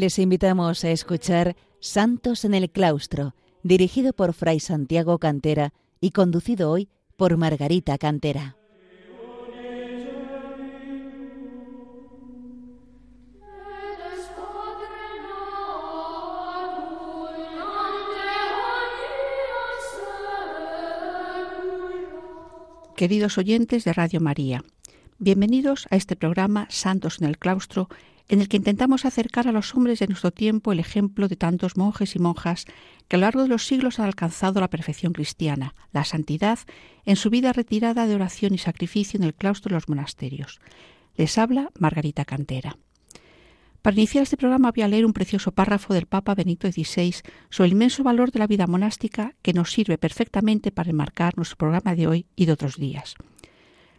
Les invitamos a escuchar Santos en el Claustro, dirigido por Fray Santiago Cantera y conducido hoy por Margarita Cantera. Queridos oyentes de Radio María, bienvenidos a este programa Santos en el Claustro, en el que intentamos acercar a los hombres de nuestro tiempo el ejemplo de tantos monjes y monjas que a lo largo de los siglos han alcanzado la perfección cristiana, la santidad, en su vida retirada de oración y sacrificio en el claustro de los monasterios. Les habla Margarita Cantera. Para iniciar este programa voy a leer un precioso párrafo del Papa Benito XVI sobre el inmenso valor de la vida monástica que nos sirve perfectamente para enmarcar nuestro programa de hoy y de otros días.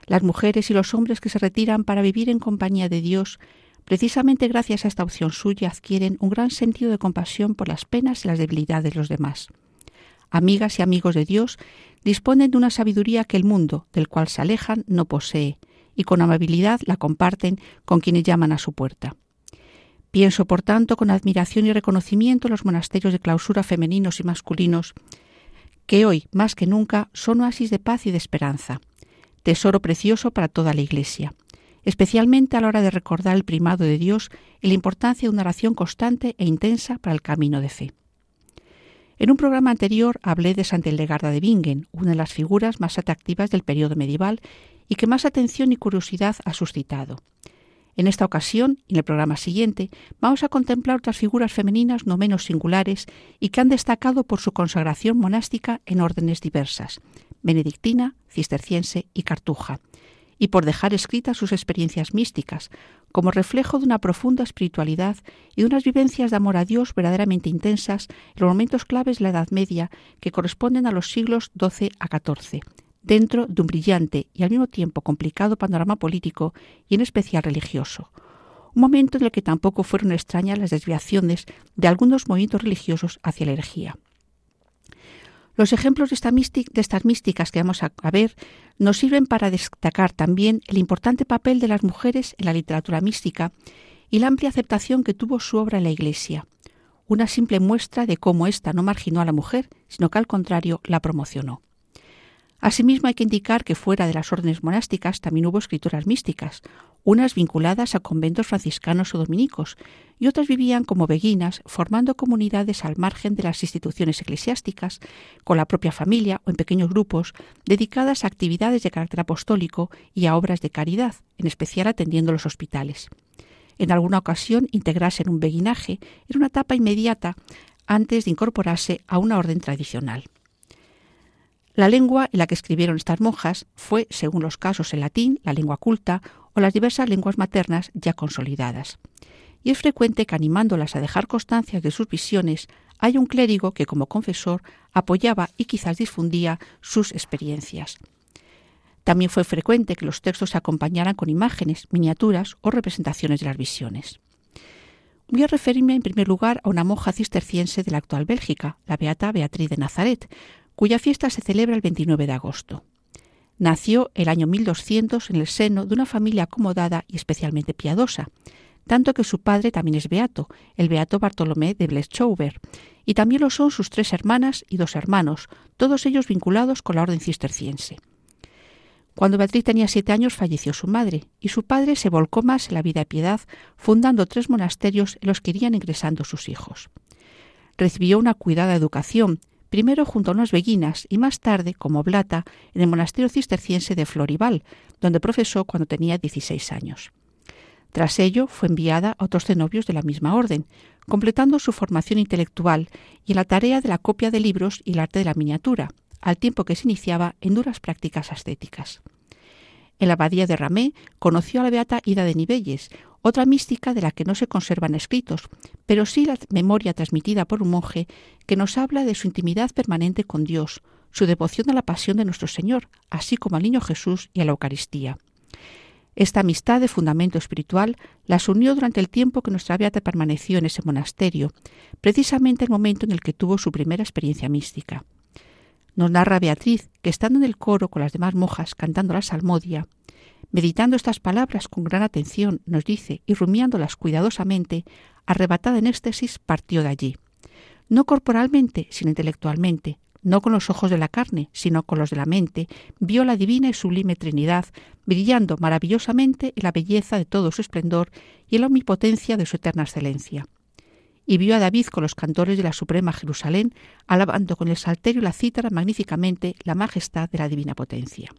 Las mujeres y los hombres que se retiran para vivir en compañía de Dios, precisamente gracias a esta opción suya, adquieren un gran sentido de compasión por las penas y las debilidades de los demás. Amigas y amigos de Dios disponen de una sabiduría que el mundo, del cual se alejan, no posee, y con amabilidad la comparten con quienes llaman a su puerta. Pienso, por tanto, con admiración y reconocimiento en los monasterios de clausura femeninos y masculinos, que hoy, más que nunca, son oasis de paz y de esperanza, tesoro precioso para toda la Iglesia, especialmente a la hora de recordar el primado de Dios y la importancia de una oración constante e intensa para el camino de fe. En un programa anterior hablé de Santa Hildegarda de Bingen, una de las figuras más atractivas del periodo medieval y que más atención y curiosidad ha suscitado. En esta ocasión, y en el programa siguiente, vamos a contemplar otras figuras femeninas no menos singulares y que han destacado por su consagración monástica en órdenes diversas, benedictina, cisterciense y cartuja, y por dejar escritas sus experiencias místicas, como reflejo de una profunda espiritualidad y de unas vivencias de amor a Dios verdaderamente intensas en los momentos claves de la Edad Media que corresponden a los siglos XII a XIV, dentro de un brillante y al mismo tiempo complicado panorama político y en especial religioso, un momento en el que tampoco fueron extrañas las desviaciones de algunos movimientos religiosos hacia la herejía. Los ejemplos de, estas místicas que vamos a, a ver nos sirven para destacar también el importante papel de las mujeres en la literatura mística y la amplia aceptación que tuvo su obra en la Iglesia, una simple muestra de cómo ésta no marginó a la mujer, sino que al contrario la promocionó. Asimismo, hay que indicar que fuera de las órdenes monásticas también hubo escrituras místicas, unas vinculadas a conventos franciscanos o dominicos, y otras vivían como beguinas, formando comunidades al margen de las instituciones eclesiásticas, con la propia familia o en pequeños grupos, dedicadas a actividades de carácter apostólico y a obras de caridad, en especial atendiendo los hospitales. En alguna ocasión, integrarse en un beguinaje era una etapa inmediata antes de incorporarse a una orden tradicional. La lengua en la que escribieron estas monjas fue, según los casos, el latín, la lengua culta o las diversas lenguas maternas ya consolidadas. Y es frecuente que animándolas a dejar constancias de sus visiones, hay un clérigo que como confesor apoyaba y quizás difundía sus experiencias. También fue frecuente que los textos se acompañaran con imágenes, miniaturas o representaciones de las visiones. Voy a referirme en primer lugar a una monja cisterciense de la actual Bélgica, la beata Beatriz de Nazaret, cuya fiesta se celebra el 29 de agosto. Nació el año 1200 en el seno de una familia acomodada y especialmente piadosa, tanto que su padre también es beato, el beato Bartolomé de Bleschouwer, y también lo son sus tres hermanas y dos hermanos, todos ellos vinculados con la orden cisterciense. Cuando Beatriz tenía siete años falleció su madre, y su padre se volcó más en la vida de piedad, fundando tres monasterios en los que irían ingresando sus hijos. Recibió una cuidada educación, primero junto a unas beguinas y más tarde como blata en el monasterio cisterciense de Florival, donde profesó cuando tenía 16 años. Tras ello fue enviada a otros cenobios de la misma orden, completando su formación intelectual y en la tarea de la copia de libros y el arte de la miniatura, al tiempo que se iniciaba en duras prácticas ascéticas. En la abadía de Ramé conoció a la beata Ida de Nivelles, otra mística de la que no se conservan escritos, pero sí la memoria transmitida por un monje que nos habla de su intimidad permanente con Dios, su devoción a la pasión de nuestro Señor, así como al niño Jesús y a la Eucaristía. Esta amistad de fundamento espiritual las unió durante el tiempo que nuestra beata permaneció en ese monasterio, precisamente el momento en el que tuvo su primera experiencia mística. Nos narra Beatriz que estando en el coro con las demás monjas cantando la salmodia, Meditando estas palabras con gran atención, nos dice, y rumiándolas cuidadosamente, arrebatada en éxtasis, partió de allí. No corporalmente, sino intelectualmente, no con los ojos de la carne, sino con los de la mente, vio la divina y sublime Trinidad, brillando maravillosamente en la belleza de todo su esplendor y en la omnipotencia de su eterna excelencia. Y vio a David con los cantores de la Suprema Jerusalén, alabando con el salterio y la cítara magníficamente la majestad de la divina potencia.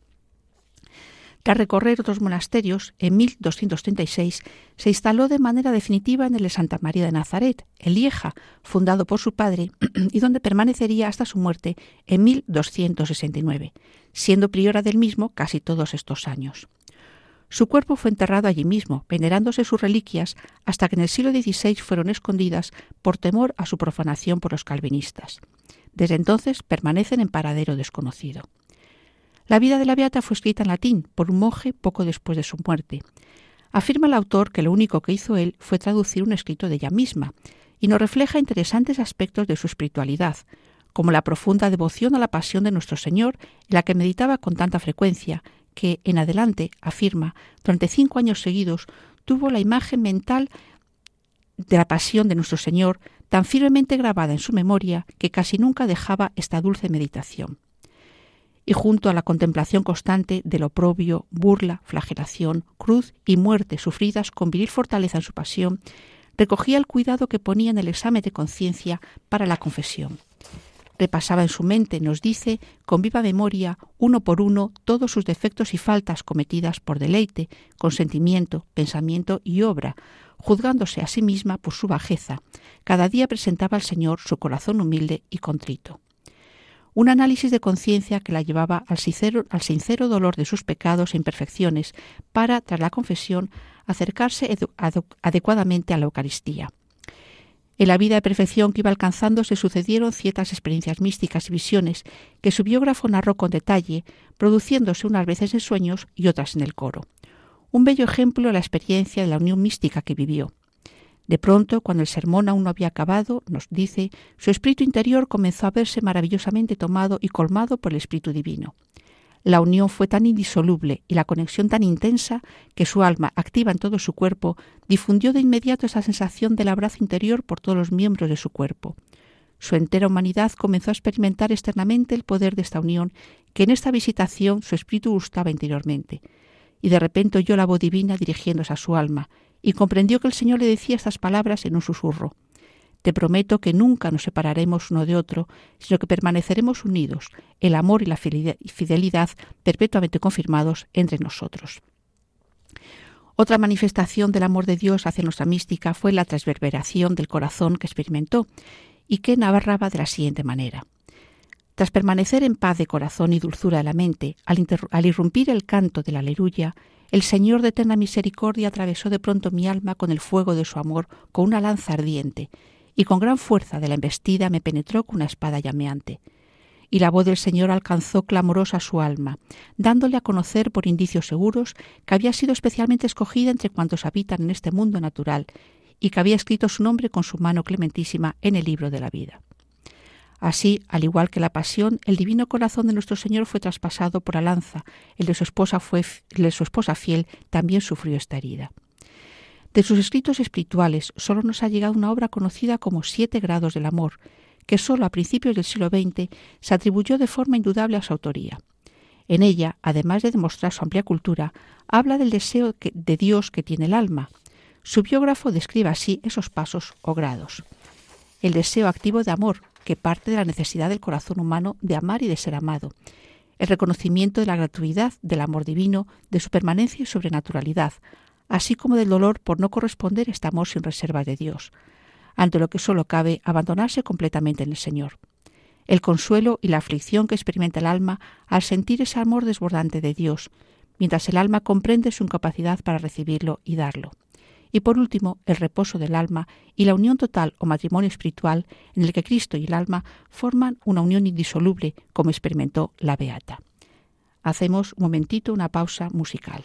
Tras recorrer otros monasterios, en 1236 se instaló de manera definitiva en el de Santa María de Nazaret, en Lieja, fundado por su padre, y donde permanecería hasta su muerte en 1269, siendo priora del mismo casi todos estos años. Su cuerpo fue enterrado allí mismo, venerándose sus reliquias, hasta que en el siglo XVI fueron escondidas por temor a su profanación por los calvinistas. Desde entonces permanecen en paradero desconocido. La vida de la Beata fue escrita en latín por un monje poco después de su muerte. Afirma el autor que lo único que hizo él fue traducir un escrito de ella misma, y nos refleja interesantes aspectos de su espiritualidad, como la profunda devoción a la pasión de nuestro Señor, en la que meditaba con tanta frecuencia, que en adelante, afirma, durante cinco años seguidos, tuvo la imagen mental de la pasión de nuestro Señor tan firmemente grabada en su memoria que casi nunca dejaba esta dulce meditación y junto a la contemplación constante del oprobio, burla, flagelación, cruz y muerte sufridas con viril fortaleza en su pasión, recogía el cuidado que ponía en el examen de conciencia para la confesión. Repasaba en su mente, nos dice, con viva memoria, uno por uno, todos sus defectos y faltas cometidas por deleite, consentimiento, pensamiento y obra, juzgándose a sí misma por su bajeza. Cada día presentaba al Señor su corazón humilde y contrito un análisis de conciencia que la llevaba al sincero, dolor de sus pecados e imperfecciones para, tras la confesión, acercarse adecuadamente a la Eucaristía. En la vida de perfección que iba alcanzando se sucedieron ciertas experiencias místicas y visiones que su biógrafo narró con detalle, produciéndose unas veces en sueños y otras en el coro. Un bello ejemplo de la experiencia de la unión mística que vivió. De pronto, cuando el sermón aún no había acabado, nos dice, su espíritu interior comenzó a verse maravillosamente tomado y colmado por el Espíritu Divino. La unión fue tan indisoluble y la conexión tan intensa que su alma, activa en todo su cuerpo, difundió de inmediato esa sensación del abrazo interior por todos los miembros de su cuerpo. Su entera humanidad comenzó a experimentar externamente el poder de esta unión, que en esta visitación su espíritu gustaba interiormente. Y de repente oyó la voz divina dirigiéndose a su alma, y comprendió que el Señor le decía estas palabras en un susurro. Te prometo que nunca nos separaremos uno de otro, sino que permaneceremos unidos, el amor y la fidelidad perpetuamente confirmados entre nosotros. Otra manifestación del amor de Dios hacia nuestra mística fue la transverberación del corazón que experimentó y que narraba de la siguiente manera. Tras permanecer en paz de corazón y dulzura de la mente, al, al irrumpir el canto de la aleluya, el Señor de eterna misericordia atravesó de pronto mi alma con el fuego de su amor, con una lanza ardiente, y con gran fuerza de la embestida me penetró con una espada llameante. Y la voz del Señor alcanzó clamorosa su alma, dándole a conocer por indicios seguros que había sido especialmente escogida entre cuantos habitan en este mundo natural, y que había escrito su nombre con su mano clementísima en el libro de la vida. Así, al igual que la pasión, el divino corazón de nuestro Señor fue traspasado por la lanza, el de su esposa fue de su esposa fiel también sufrió esta herida. De sus escritos espirituales solo nos ha llegado una obra conocida como Siete grados del amor, que solo a principios del siglo XX se atribuyó de forma indudable a su autoría. En ella, además de demostrar su amplia cultura, habla del deseo de Dios que tiene el alma. Su biógrafo describe así esos pasos o grados. El deseo activo de amor, que parte de la necesidad del corazón humano de amar y de ser amado, el reconocimiento de la gratuidad del amor divino, de su permanencia y sobrenaturalidad, así como del dolor por no corresponder este amor sin reservas de Dios, ante lo que solo cabe abandonarse completamente en el Señor. El consuelo y la aflicción que experimenta el alma al sentir ese amor desbordante de Dios, mientras el alma comprende su incapacidad para recibirlo y darlo y por último el reposo del alma y la unión total o matrimonio espiritual en el que Cristo y el alma forman una unión indisoluble como experimentó la Beata. Hacemos un momentito una pausa musical.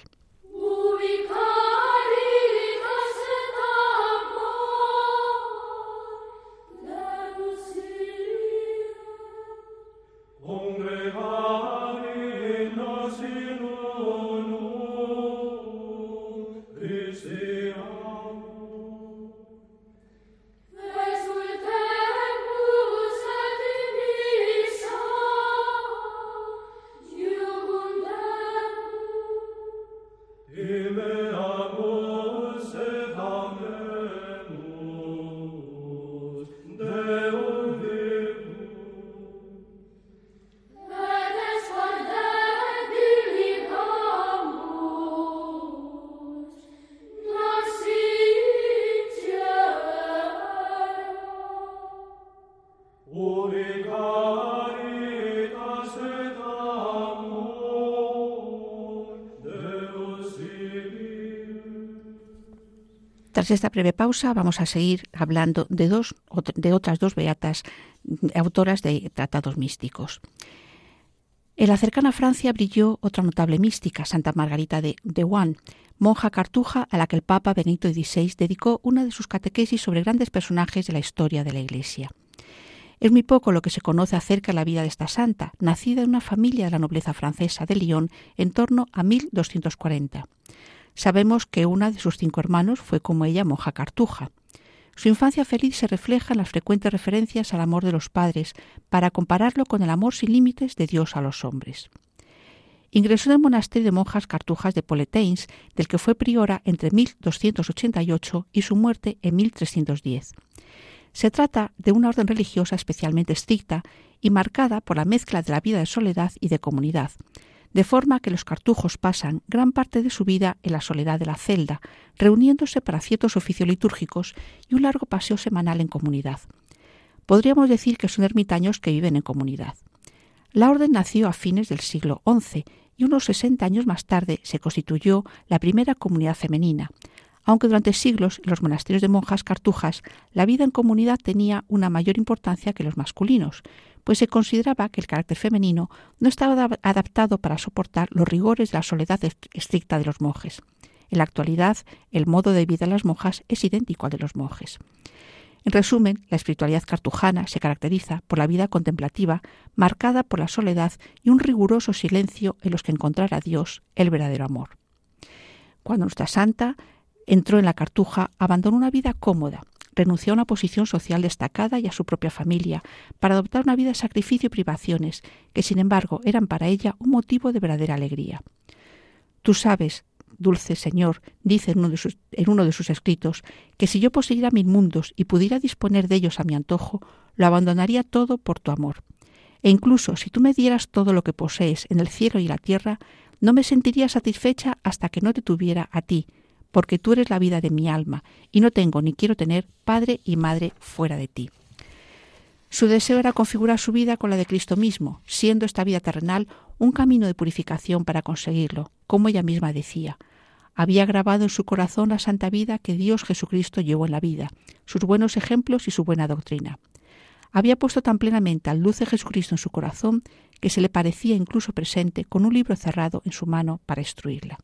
Esta breve pausa vamos a seguir hablando de, dos, de otras dos beatas autoras de tratados místicos. En la cercana Francia brilló otra notable mística, Santa Margarita de, de monja cartuja a la que el Papa Benito XVI dedicó una de sus catequesis sobre grandes personajes de la historia de la Iglesia. Es muy poco lo que se conoce acerca de la vida de esta santa, nacida en una familia de la nobleza francesa de Lyon en torno a 1240. Sabemos que una de sus cinco hermanos fue como ella monja cartuja. Su infancia feliz se refleja en las frecuentes referencias al amor de los padres, para compararlo con el amor sin límites de Dios a los hombres. Ingresó en el monasterio de monjas cartujas de Poleteins, del que fue priora entre 1288 y su muerte en 1310. Se trata de una orden religiosa especialmente estricta y marcada por la mezcla de la vida de soledad y de comunidad, de forma que los cartujos pasan gran parte de su vida en la soledad de la celda, reuniéndose para ciertos oficios litúrgicos y un largo paseo semanal en comunidad. Podríamos decir que son ermitaños que viven en comunidad. La orden nació a fines del siglo XI y unos 60 años más tarde se constituyó la primera comunidad femenina, aunque durante siglos en los monasterios de monjas cartujas la vida en comunidad tenía una mayor importancia que los masculinos, pues se consideraba que el carácter femenino no estaba adaptado para soportar los rigores de la soledad estricta de los monjes. En la actualidad, el modo de vida de las monjas es idéntico al de los monjes. En resumen, la espiritualidad cartujana se caracteriza por la vida contemplativa, marcada por la soledad y un riguroso silencio en los que encontrar a Dios, el verdadero amor. Cuando nuestra santa entró en la cartuja, abandonó una vida cómoda, renunció a una posición social destacada y a su propia familia, para adoptar una vida de sacrificio y privaciones, que sin embargo eran para ella un motivo de verdadera alegría. Tú sabes, dulce Señor, dice en uno, de sus, escritos, que si yo poseyera mil mundos y pudiera disponer de ellos a mi antojo, lo abandonaría todo por tu amor. E incluso si tú me dieras todo lo que posees en el cielo y la tierra, no me sentiría satisfecha hasta que no te tuviera a ti, porque tú eres la vida de mi alma, y no tengo ni quiero tener padre y madre fuera de ti. Su deseo era configurar su vida con la de Cristo mismo, siendo esta vida terrenal un camino de purificación para conseguirlo, como ella misma decía. Había grabado en su corazón la santa vida que Dios Jesucristo llevó en la vida, sus buenos ejemplos y su buena doctrina. Había puesto tan plenamente al dulce Jesucristo en su corazón que se le parecía incluso presente con un libro cerrado en su mano para instruirla.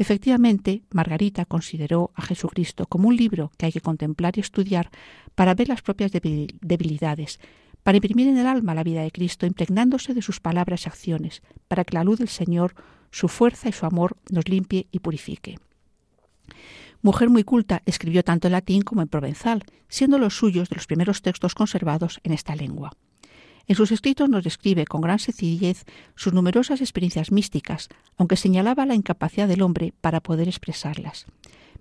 Efectivamente, Margarita consideró a Jesucristo como un libro que hay que contemplar y estudiar para ver las propias debilidades, para imprimir en el alma la vida de Cristo, impregnándose de sus palabras y acciones, para que la luz del Señor, su fuerza y su amor nos limpie y purifique. Mujer muy culta, escribió tanto en latín como en provenzal, siendo los suyos de los primeros textos conservados en esta lengua. En sus escritos nos describe con gran sencillez sus numerosas experiencias místicas, aunque señalaba la incapacidad del hombre para poder expresarlas,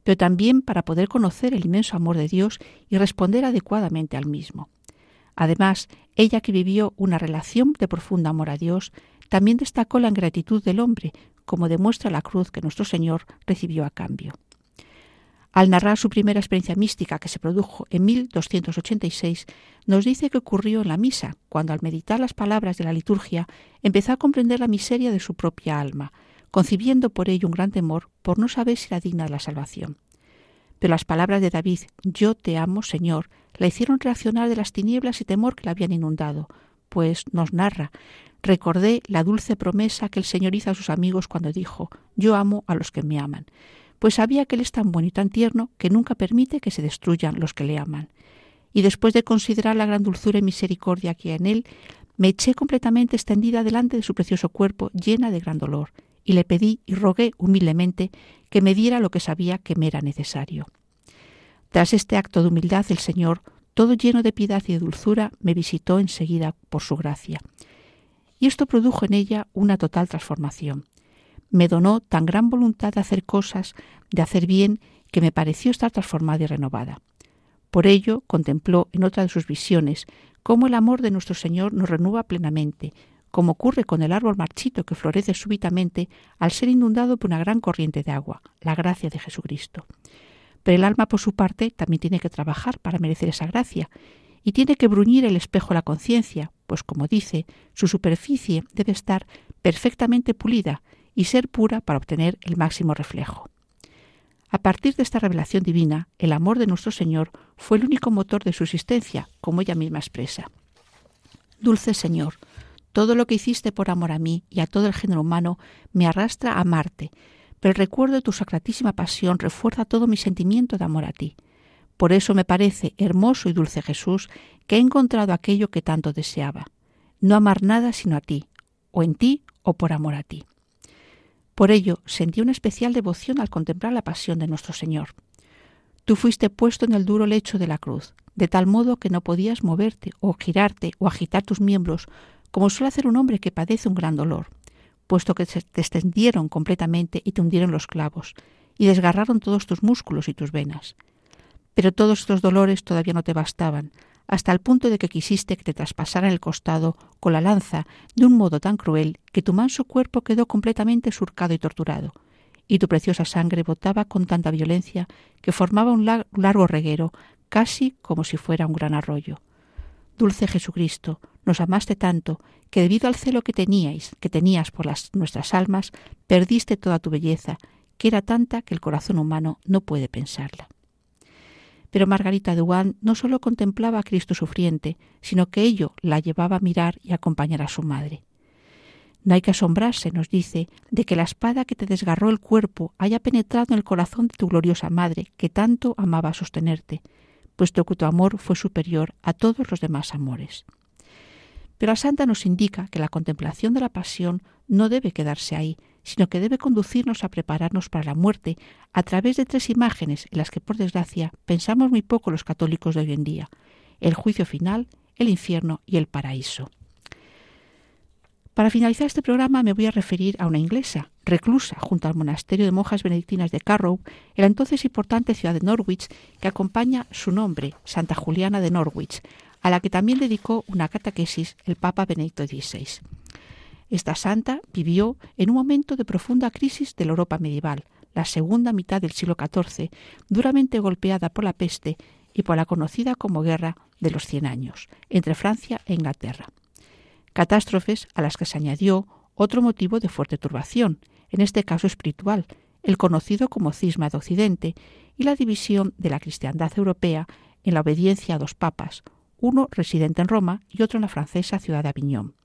pero también para poder conocer el inmenso amor de Dios y responder adecuadamente al mismo. Además, ella que vivió una relación de profundo amor a Dios, también destacó la ingratitud del hombre, como demuestra la cruz que nuestro Señor recibió a cambio. Al narrar su primera experiencia mística que se produjo en 1286, nos dice que ocurrió en la misa, cuando al meditar las palabras de la liturgia empezó a comprender la miseria de su propia alma, concibiendo por ello un gran temor por no saber si era digna de la salvación. Pero las palabras de David, Yo te amo, Señor, la hicieron reaccionar de las tinieblas y temor que la habían inundado, pues nos narra, recordé la dulce promesa que el Señor hizo a sus amigos cuando dijo, Yo amo a los que me aman pues sabía que Él es tan bueno y tan tierno que nunca permite que se destruyan los que le aman. Y después de considerar la gran dulzura y misericordia que hay en Él, me eché completamente extendida delante de su precioso cuerpo llena de gran dolor, y le pedí y rogué humildemente que me diera lo que sabía que me era necesario. Tras este acto de humildad, el Señor, todo lleno de piedad y de dulzura, me visitó enseguida por su gracia. Y esto produjo en ella una total transformación me donó tan gran voluntad de hacer cosas, de hacer bien, que me pareció estar transformada y renovada. Por ello contempló en otra de sus visiones cómo el amor de nuestro Señor nos renueva plenamente, como ocurre con el árbol marchito que florece súbitamente al ser inundado por una gran corriente de agua, la gracia de Jesucristo. Pero el alma, por su parte, también tiene que trabajar para merecer esa gracia, y tiene que bruñir el espejo la conciencia, pues como dice, su superficie debe estar perfectamente pulida y ser pura para obtener el máximo reflejo. A partir de esta revelación divina, el amor de nuestro Señor fue el único motor de su existencia, como ella misma expresa. Dulce Señor, todo lo que hiciste por amor a mí y a todo el género humano me arrastra a amarte, pero el recuerdo de tu sacratísima pasión refuerza todo mi sentimiento de amor a ti. Por eso me parece hermoso y dulce Jesús que he encontrado aquello que tanto deseaba, no amar nada sino a ti, o en ti o por amor a ti. Por ello sentí una especial devoción al contemplar la pasión de nuestro Señor. Tú fuiste puesto en el duro lecho de la cruz, de tal modo que no podías moverte o girarte o agitar tus miembros, como suele hacer un hombre que padece un gran dolor, puesto que te extendieron completamente y te hundieron los clavos, y desgarraron todos tus músculos y tus venas. Pero todos estos dolores todavía no te bastaban, hasta el punto de que quisiste que te traspasaran el costado con la lanza de un modo tan cruel que tu manso cuerpo quedó completamente surcado y torturado, y tu preciosa sangre botaba con tanta violencia que formaba un largo reguero, casi como si fuera un gran arroyo. Dulce Jesucristo, nos amaste tanto que debido al celo que teníais, que tenías por las, nuestras almas, perdiste toda tu belleza, que era tanta que el corazón humano no puede pensarla. Pero Margarita de Wuhan no sólo contemplaba a Cristo sufriente, sino que ello la llevaba a mirar y acompañar a su madre. No hay que asombrarse, nos dice, de que la espada que te desgarró el cuerpo haya penetrado en el corazón de tu gloriosa madre, que tanto amaba sostenerte, puesto que tu amor fue superior a todos los demás amores. Pero la santa nos indica que la contemplación de la pasión no debe quedarse ahí, sino que debe conducirnos a prepararnos para la muerte a través de tres imágenes en las que, por desgracia, pensamos muy poco los católicos de hoy en día, el juicio final, el infierno y el paraíso. Para finalizar este programa me voy a referir a una inglesa, reclusa junto al monasterio de monjas benedictinas de Carrow, en la entonces importante ciudad de Norwich, que acompaña su nombre, Santa Juliana de Norwich, a la que también dedicó una catequesis el Papa Benedicto XVI. Esta santa vivió en un momento de profunda crisis de la Europa medieval, la segunda mitad del siglo XIV, duramente golpeada por la peste y por la conocida como Guerra de los Cien Años, entre Francia e Inglaterra. Catástrofes a las que se añadió otro motivo de fuerte turbación, en este caso espiritual, el conocido como cisma de Occidente y la división de la cristiandad europea en la obediencia a dos papas, uno residente en Roma y otro en la francesa ciudad de Aviñón.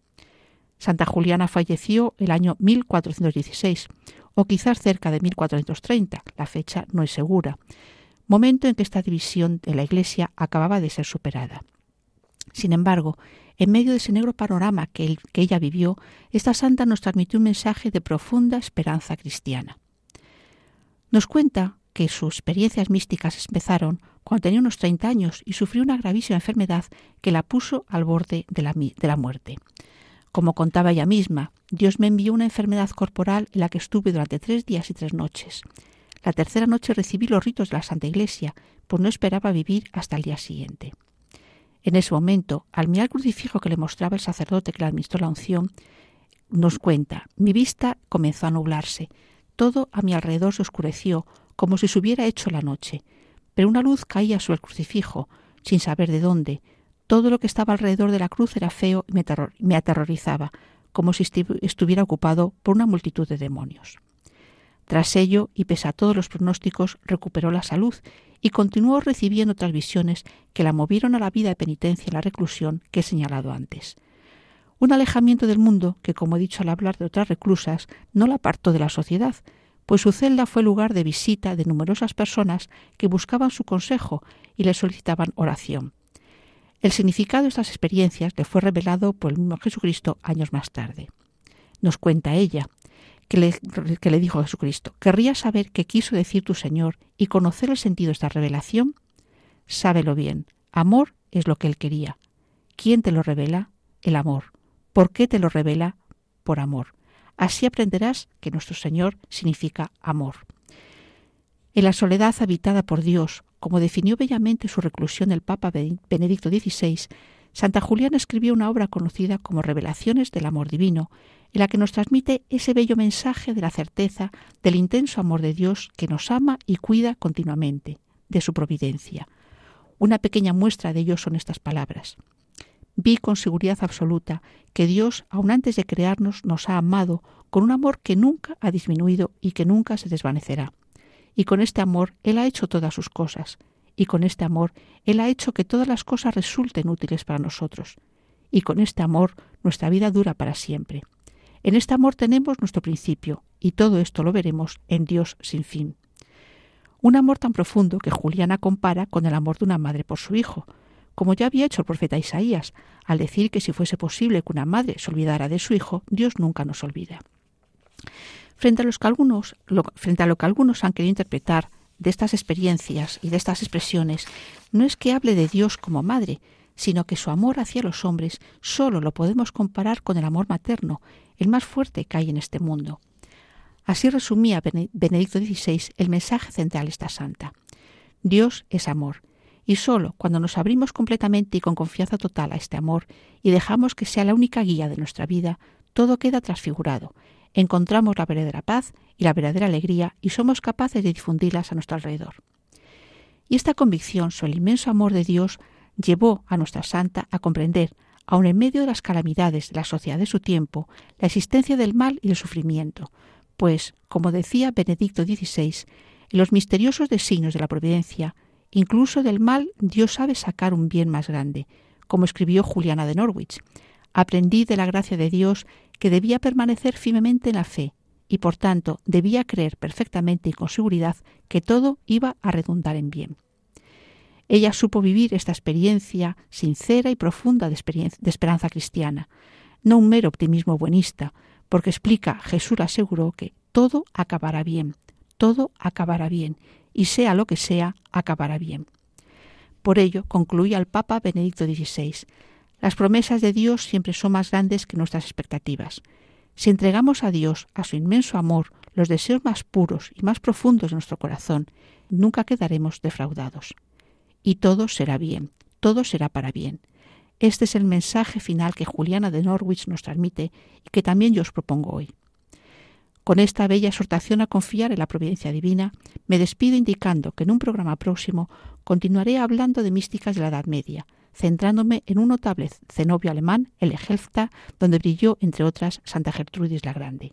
Santa Juliana falleció el año 1416, o quizás cerca de 1430, la fecha no es segura, momento en que esta división de la Iglesia acababa de ser superada. Sin embargo, en medio de ese negro panorama que, ella vivió, esta santa nos transmitió un mensaje de profunda esperanza cristiana. Nos cuenta que sus experiencias místicas empezaron cuando tenía unos 30 años y sufrió una gravísima enfermedad que la puso al borde de la muerte. Como contaba ella misma, Dios me envió una enfermedad corporal en la que estuve durante tres días y tres noches. La tercera noche recibí los ritos de la Santa Iglesia, pues no esperaba vivir hasta el día siguiente. En ese momento, al mirar el crucifijo que le mostraba el sacerdote que le administró la unción, nos cuenta, mi vista comenzó a nublarse, todo a mi alrededor se oscureció, como si se hubiera hecho la noche, pero una luz caía sobre el crucifijo, sin saber de dónde, todo lo que estaba alrededor de la cruz era feo y me, aterrorizaba, como si estuviera ocupado por una multitud de demonios. Tras ello, y pese a todos los pronósticos, recuperó la salud y continuó recibiendo otras visiones que la movieron a la vida de penitencia en la reclusión que he señalado antes. Un alejamiento del mundo que, como he dicho al hablar de otras reclusas, no la apartó de la sociedad, pues su celda fue lugar de visita de numerosas personas que buscaban su consejo y le solicitaban oración. El significado de estas experiencias le fue revelado por el mismo Jesucristo años más tarde. Nos cuenta ella que le, dijo Jesucristo, ¿querrías saber qué quiso decir tu Señor y conocer el sentido de esta revelación? Sábelo bien, amor es lo que él quería. ¿Quién te lo revela? El amor. ¿Por qué te lo revela? Por amor. Así aprenderás que nuestro Señor significa amor. En la soledad habitada por Dios, como definió bellamente su reclusión el Papa Benedicto XVI, Santa Juliana escribió una obra conocida como Revelaciones del Amor Divino, en la que nos transmite ese bello mensaje de la certeza del intenso amor de Dios que nos ama y cuida continuamente, de su providencia. Una pequeña muestra de ello son estas palabras. Vi con seguridad absoluta que Dios, aun antes de crearnos, nos ha amado con un amor que nunca ha disminuido y que nunca se desvanecerá. Y con este amor Él ha hecho todas sus cosas, y con este amor Él ha hecho que todas las cosas resulten útiles para nosotros. Y con este amor nuestra vida dura para siempre. En este amor tenemos nuestro principio, y todo esto lo veremos en Dios sin fin. Un amor tan profundo que Juliana compara con el amor de una madre por su hijo, como ya había hecho el profeta Isaías, al decir que si fuese posible que una madre se olvidara de su hijo, Dios nunca nos olvida. Frente a, a lo que algunos han querido interpretar de estas experiencias y de estas expresiones, no es que hable de Dios como madre, sino que su amor hacia los hombres sólo lo podemos comparar con el amor materno, el más fuerte que hay en este mundo. Así resumía Benedicto XVI el mensaje central de esta santa. Dios es amor, y sólo cuando nos abrimos completamente y con confianza total a este amor y dejamos que sea la única guía de nuestra vida, todo queda transfigurado, encontramos la verdadera paz y la verdadera alegría y somos capaces de difundirlas a nuestro alrededor. Y esta convicción sobre el inmenso amor de Dios llevó a nuestra santa a comprender, aun en medio de las calamidades de la sociedad de su tiempo, la existencia del mal y del sufrimiento, pues, como decía Benedicto XVI, en los misteriosos designios de la providencia, incluso del mal Dios sabe sacar un bien más grande, como escribió Juliana de Norwich. Aprendí de la gracia de Dios que debía permanecer firmemente en la fe y por tanto debía creer perfectamente y con seguridad que todo iba a redundar en bien. Ella supo vivir esta experiencia sincera y profunda de, esperanza cristiana, no un mero optimismo buenista, porque explica, Jesús aseguró que todo acabará bien, todo acabará bien, y sea lo que sea, acabará bien. Por ello, concluía el Papa Benedicto XVI, las promesas de Dios siempre son más grandes que nuestras expectativas. Si entregamos a Dios, a su inmenso amor, los deseos más puros y más profundos de nuestro corazón, nunca quedaremos defraudados. Y todo será bien, todo será para bien. Este es el mensaje final que Juliana de Norwich nos transmite y que también yo os propongo hoy. Con esta bella exhortación a confiar en la providencia divina, me despido indicando que en un programa próximo continuaré hablando de místicas de la Edad Media, centrándome en un notable cenobio alemán, el Egelfta, donde brilló, entre otras, Santa Gertrudis la Grande.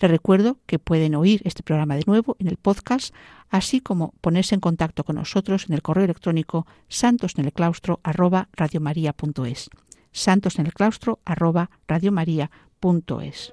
Les recuerdo que pueden oír este programa de nuevo en el podcast, así como ponerse en contacto con nosotros en el correo electrónico santosnelclaustro@radiomaria.es. santosnelclaustro@radiomaria.es.